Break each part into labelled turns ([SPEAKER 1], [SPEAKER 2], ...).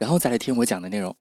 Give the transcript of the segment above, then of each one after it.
[SPEAKER 1] 然后再来听我讲的内容。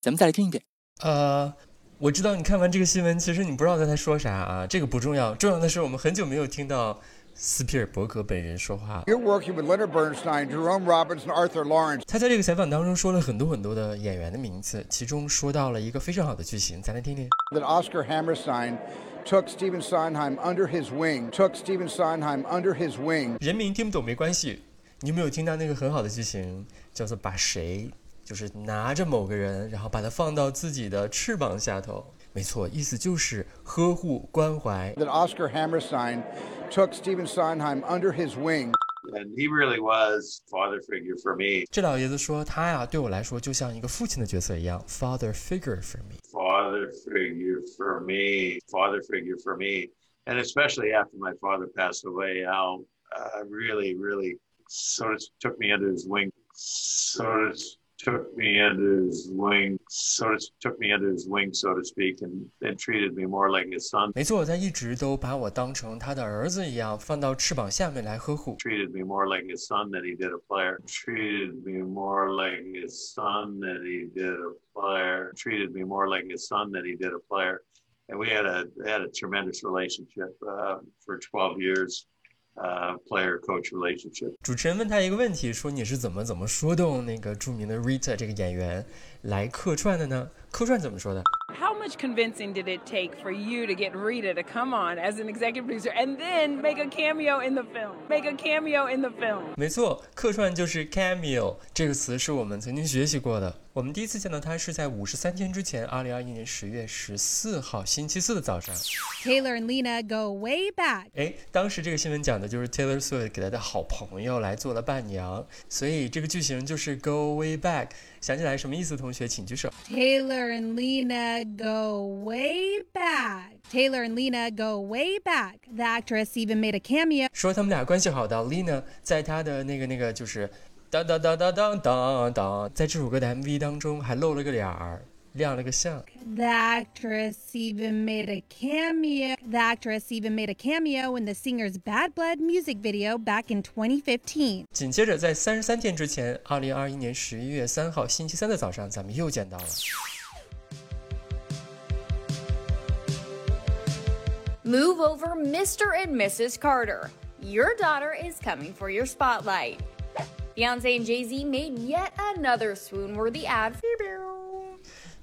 [SPEAKER 1] 咱们再来听一遍。
[SPEAKER 2] 呃，我知道你看完这个新闻，其实你不知道他在说啥啊，这个不重要，重要的是我们很久没有听到斯皮尔伯格本人说话。
[SPEAKER 3] You're working with Leonard Bernstein, Jerome Robbins, and Arthur Lawrence.
[SPEAKER 2] 他在这个采访当中说了很多很多的演员的名字，其中说到了一个非常好的句型，咱来听听。
[SPEAKER 3] That Oscar Hammerstein took Stephen Sondheim under his wing. Took Stephen Sondheim under his wing.
[SPEAKER 2] 人名听不懂没关系，你有没有听到那个很好的句型，叫做把谁，就是拿着某个人，然后把他放到自己的翅膀下头。没错，意思就是呵护关怀。
[SPEAKER 3] That Oscar Hammerstein took Stephen Sondheim under his wing.
[SPEAKER 4] and he really was father figure for me
[SPEAKER 2] 这老爷子说他呀，对我来说就像一个父亲的角色一样，father figure for me。
[SPEAKER 4] father figure for me father figure for me and especially after my father passed away al uh, really really sort of took me under his wing sort of took me under his wing sort of took me under his wing so to speak and, and treated me more like his son
[SPEAKER 2] 没错，他一直都把我当成他的儿子一样，放到翅膀下面来呵护。
[SPEAKER 4] treated me more like his son than he did a player. Treated me more like his son than he did a player. Treated me more like his son than he did a player. And we had a had a tremendous relationship uh, for 12 years, Uh, player coach relationship.
[SPEAKER 2] 主持人问他一个问题，说你是怎么怎么说动那个著名的 Rita 这个演员来客串的呢？客串怎么说的
[SPEAKER 5] ？How much convincing did it take for you to get Rita to come on as an executive producer and then make a cameo in the film? Make a cameo in the film.
[SPEAKER 2] 没错，客串就是 cameo 这个词是我们曾经学习过的。我们第一次见到他是在五十三天之前，二零二一年十月十四号星期四的早上。
[SPEAKER 6] Taylor and Lena go way back.
[SPEAKER 2] 哎，当时这个新闻讲的就是 Taylor Swift 给他的好朋友来做了伴娘，所以这个句型就是 go way back。想起来什么意思？同学请举手。
[SPEAKER 6] Taylor and Lena go way back. Taylor and Lena go way back. The actress even made a cameo.
[SPEAKER 2] 说他们俩关系好到 Lena 在她的那个那个就是当当当当当当当，在这首歌的 MV 当中还露了个脸儿，亮了个相。
[SPEAKER 6] The actress even made a cameo. The actress even made a cameo in the singer's Bad Blood music video back in 2015.
[SPEAKER 2] 紧接着在三十三天之前，二零二一年十一月三号星期三的早上，咱们又见到了。
[SPEAKER 7] Move over, Mr. and Mrs. Carter. Your daughter is coming for your spotlight. Beyonce and Jay Z made yet another swoon worthy ad.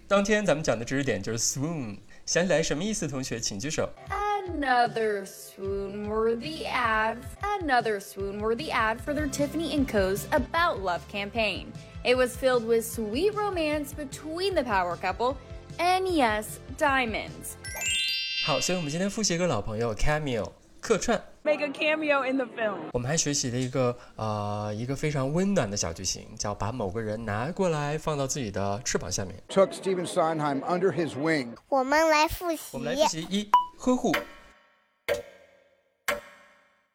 [SPEAKER 2] 当天咱们讲的知识点就是 swoon，想起来什么意思？同学请举手。
[SPEAKER 7] Another swoon worthy ad. Another swoon worthy ad for their Tiffany and Co.'s About Love campaign. It was filled with sweet romance between the power couple and, yes, diamonds.
[SPEAKER 2] 好，所以我们今天复习一个老朋友 cameo 客串。
[SPEAKER 5] Make a cameo in the film.
[SPEAKER 2] 我们还学习了一个呃一个非常温暖的小句型，叫把某个人拿过来放到自己的翅膀下面。
[SPEAKER 3] Took Stephen Sondheim under his wing.
[SPEAKER 8] 我们来复习
[SPEAKER 2] 我。们来复习一呵护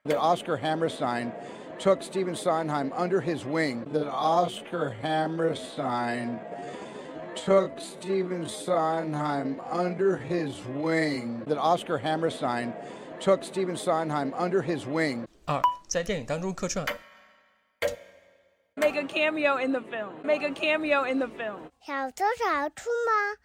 [SPEAKER 3] ，That Oscar Hammerstein took Stephen Sondheim under his wing. That Oscar Hammerstein took Stephen Sondheim under his wing. That Oscar Hammerstein took Stephen Sondheim under his wing.
[SPEAKER 2] 二在电影当中客串。
[SPEAKER 5] Make a cameo in the film. Make a cameo in the film.
[SPEAKER 8] 小偷小兔吗？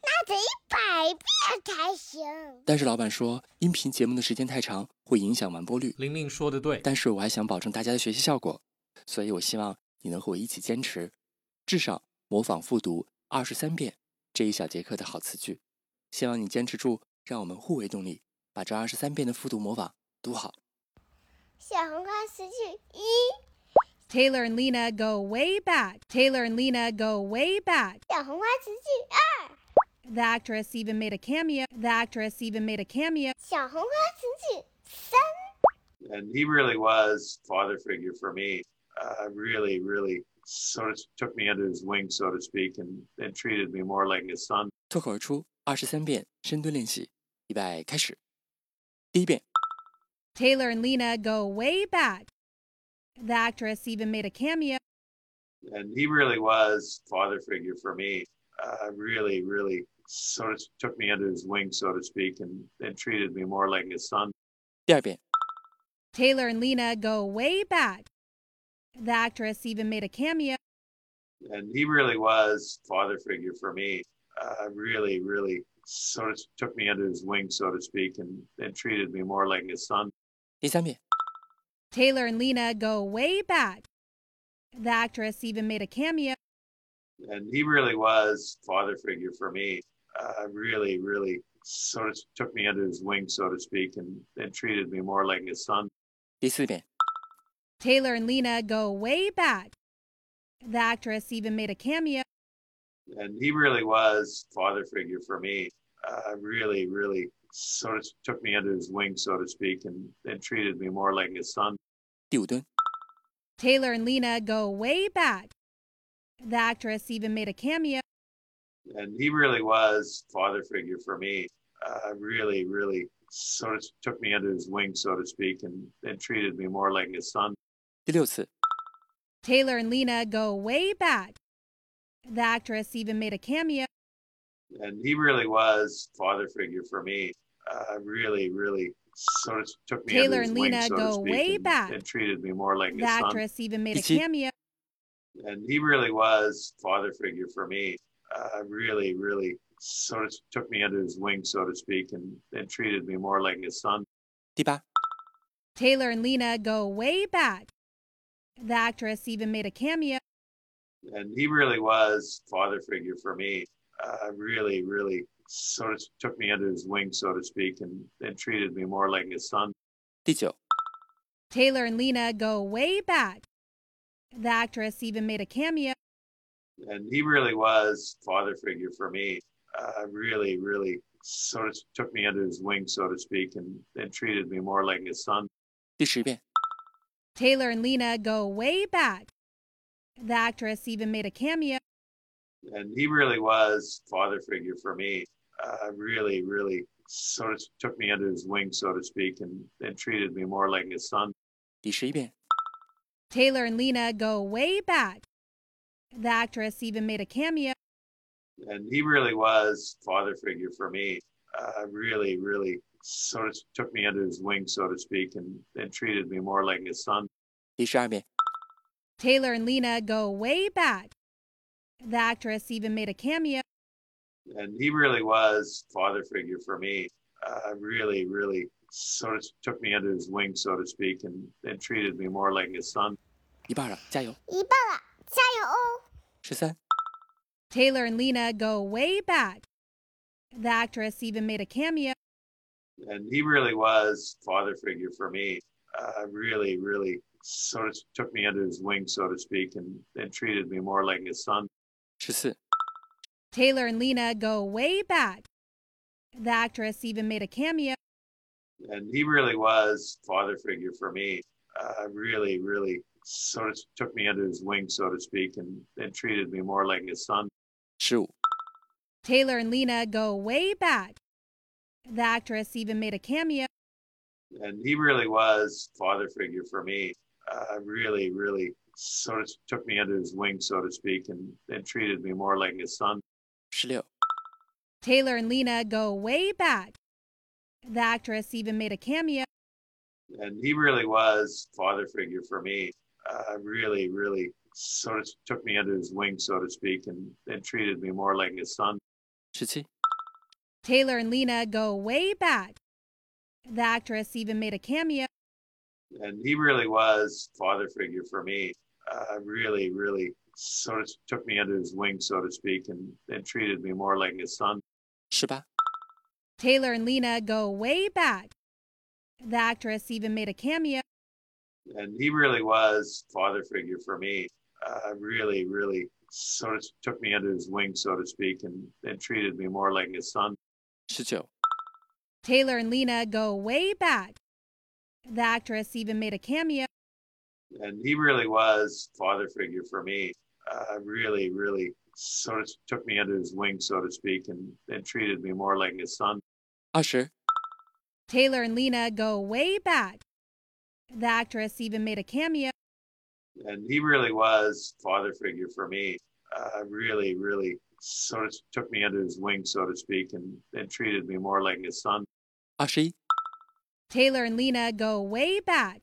[SPEAKER 8] 那得一百遍才行。
[SPEAKER 1] 但是老板说，音频节目的时间太长，会影响完播率。
[SPEAKER 9] 玲玲说的对，
[SPEAKER 1] 但是我还想保证大家的学习效果，所以我希望你能和我一起坚持，至少模仿复读二十三遍这一小节课的好词句。希望你坚持住，让我们互为动力，把这二十三遍的复读模仿读好。
[SPEAKER 8] 小红花词句一，
[SPEAKER 6] Taylor and Lena go way back. Taylor and Lena go way back.
[SPEAKER 8] 小红花词句二，
[SPEAKER 6] The actress even made a cameo. The actress even made a cameo.
[SPEAKER 8] 小红花词句三，
[SPEAKER 4] And he really was father figure for me. Uh, really, really sort of took me under his wing, so to speak, and, and treated me more like his son.
[SPEAKER 1] 脱口而出二十三遍深蹲练习，预备开始。第一遍，
[SPEAKER 6] Taylor and Lena go way back. The actress even made a cameo.
[SPEAKER 4] And he really was father figure for me. Uh, really, really sort of took me under his wing, so to speak, and, and treated me more like his son.
[SPEAKER 1] 第二遍，
[SPEAKER 6] Taylor and Lena go way back. The actress even made a cameo.
[SPEAKER 4] And he really was father figure for me. Uh, really, really sort of took me under his wing, so to speak, and, and treated me more like his son.
[SPEAKER 1] 第三遍，
[SPEAKER 6] Taylor and Lena go way back. The actress even made a cameo.
[SPEAKER 4] And he really was father figure for me. Uh, really, really sort of took me under his wing, so to speak, and, and treated me more like his son.
[SPEAKER 1] 第四遍，
[SPEAKER 6] Taylor and Lena go way back. The actress even made a cameo.
[SPEAKER 4] And he really was father figure for me. Uh, really, really sort of took me under his wing, so to speak, and, and treated me more like his son.
[SPEAKER 6] Taylor and Lena go way back. The actress even made a cameo.
[SPEAKER 4] And he really was father figure for me. Uh, really, really sort of took me under his wing, so to speak, and, and treated me more like his son.
[SPEAKER 1] 第六次，
[SPEAKER 6] Taylor and Lena go way back. The actress even made a cameo.
[SPEAKER 4] And he really was father figure for me. Uh, really, really sort of took me
[SPEAKER 6] Taylor
[SPEAKER 4] under his
[SPEAKER 6] and
[SPEAKER 4] wing,
[SPEAKER 6] Lena
[SPEAKER 4] so
[SPEAKER 6] go
[SPEAKER 4] to speak,
[SPEAKER 6] way
[SPEAKER 4] and,
[SPEAKER 6] back.
[SPEAKER 4] and treated me more like
[SPEAKER 6] The
[SPEAKER 4] his son.
[SPEAKER 6] actress even made a
[SPEAKER 1] Ichi.
[SPEAKER 6] cameo.
[SPEAKER 4] And he really was father figure for me. Uh, really, really sort of took me under his wing, so to speak, and, and treated me more like his son.
[SPEAKER 1] 第八，
[SPEAKER 6] Taylor and Lena go way back. The actress even made a cameo.
[SPEAKER 4] And he really was father figure for me. Uh, really, really sort of took me under his wing, so to speak, and, and treated me more like his son.
[SPEAKER 1] 第九，
[SPEAKER 6] Taylor and Lena go way back. The actress even made a cameo.
[SPEAKER 4] And he really was father figure for me. Uh, really, really sort of took me under his wing, so to speak, and, and treated me more like his son.
[SPEAKER 1] 第十遍，
[SPEAKER 6] Taylor and Lena go way back. The actress even made a cameo.
[SPEAKER 4] And he really was father figure for me. Uh, really, really sort of took me under his wing, so to speak, and, and treated me more like his son.
[SPEAKER 1] 第十一遍，
[SPEAKER 6] Taylor and Lena go way back. The actress even made a cameo.
[SPEAKER 4] And he really was father figure for me. Uh, really, really sort of took me under his wing, so to speak, and, and treated me more like his son.
[SPEAKER 1] 第十二遍，
[SPEAKER 6] Taylor and Lena go way back. The actress even made a cameo.
[SPEAKER 4] And he really was father figure for me. Uh, really, really sort of took me under his wing, so to speak, and, and treated me more like his son.
[SPEAKER 1] 一半了，加油！
[SPEAKER 8] 一半了，加油哦！
[SPEAKER 1] 十三、
[SPEAKER 6] Taylor and Lena go way back. The actress even made a cameo.
[SPEAKER 4] And he really was father figure for me. Uh, really, really sort of took me under his wing, so to speak, and, and treated me more like his son.
[SPEAKER 6] Taylor and Lena go way back. The actress even made a cameo.
[SPEAKER 4] And he really was father figure for me. Uh, really, really sort of took me under his wing, so to speak, and, and treated me more like his son.
[SPEAKER 1] Shoot.
[SPEAKER 6] Taylor and Lena go way back. The actress even made a cameo.
[SPEAKER 4] And he really was father figure for me. Uh, really, really sort of took me under his wing, so to speak, and, and treated me more like his son.
[SPEAKER 6] Taylor and Lena go way back. The actress even made a cameo.
[SPEAKER 4] And he really was father figure for me. Uh, really, really sort of took me under his wing, so to speak, and, and treated me more like his son.
[SPEAKER 1] 17.
[SPEAKER 6] Taylor and Lena go way back. The actress even made a cameo.
[SPEAKER 4] And he really was father figure for me. Uh, really, really sort of took me under his wing, so to speak, and, and treated me more like his son.
[SPEAKER 1] 十八、
[SPEAKER 6] Taylor and Lena go way back. The actress even made a cameo.
[SPEAKER 4] And he really was father figure for me. Uh, really, really sort of took me under his wing, so to speak, and, and treated me more like his son.
[SPEAKER 6] Taylor and Lena go way back. The actress even made a cameo.
[SPEAKER 4] And he really was father figure for me. Uh, really, really sort of took me under his wing, so to speak, and, and treated me more like his son.
[SPEAKER 1] Usher.
[SPEAKER 6] Taylor and Lena go way back. The actress even made a cameo.
[SPEAKER 4] And he really was father figure for me. Uh, really, really sort of took me under his wing, so to speak, and, and treated me more like his son.
[SPEAKER 1] Ashi.
[SPEAKER 6] Taylor and Lena go way back.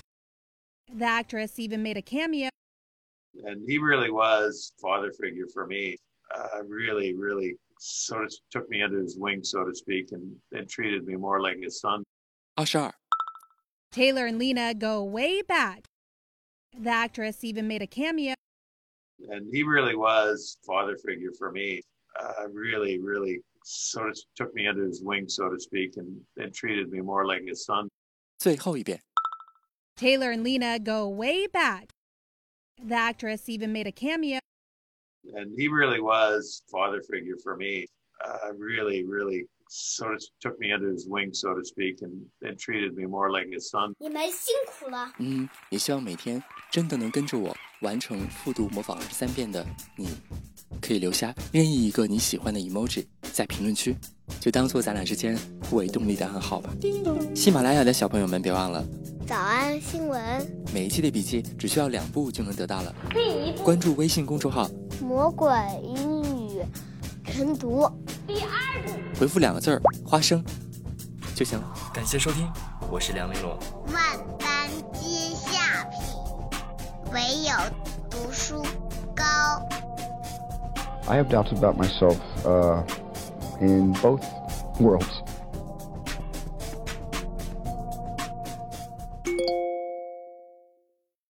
[SPEAKER 6] The actress even made a cameo.
[SPEAKER 4] And he really was father figure for me. Uh, really, really sort of took me under his wing, so to speak, and, and treated me more like his son.
[SPEAKER 1] Ashar.
[SPEAKER 6] Taylor and Lena go way back. The actress even made a cameo.
[SPEAKER 4] And he really was father figure for me. Uh, really, really sort of took me under his wing, so to speak, and, and treated me more like his son.
[SPEAKER 1] 最后一遍。
[SPEAKER 6] Taylor and Lena go way back. The actress even made a cameo
[SPEAKER 4] And he really was father figure for me. Uh, really, really sort of took me under his wing, so to speak, and, and treated me more like his son.
[SPEAKER 8] 你们辛苦了。
[SPEAKER 1] 嗯，也希望每天真的能跟着我 完成复读模仿二十三遍的你，可以留下任意一个你喜欢的 emoji 在评论区，就当做咱俩之间互为动力的暗号吧。喜马拉雅的小朋友们，别忘了
[SPEAKER 8] 早安新闻，
[SPEAKER 1] 每一期的笔记只需要两步就能得到了。
[SPEAKER 8] 第一步
[SPEAKER 1] 关注微信公众号，
[SPEAKER 8] 魔鬼英语晨读，第二步
[SPEAKER 1] 回复两个字儿“花生”就行了。感谢收听，我是梁丽罗。
[SPEAKER 8] 万般皆唯有读书高。
[SPEAKER 3] I have doubts about myself uh, in both worlds.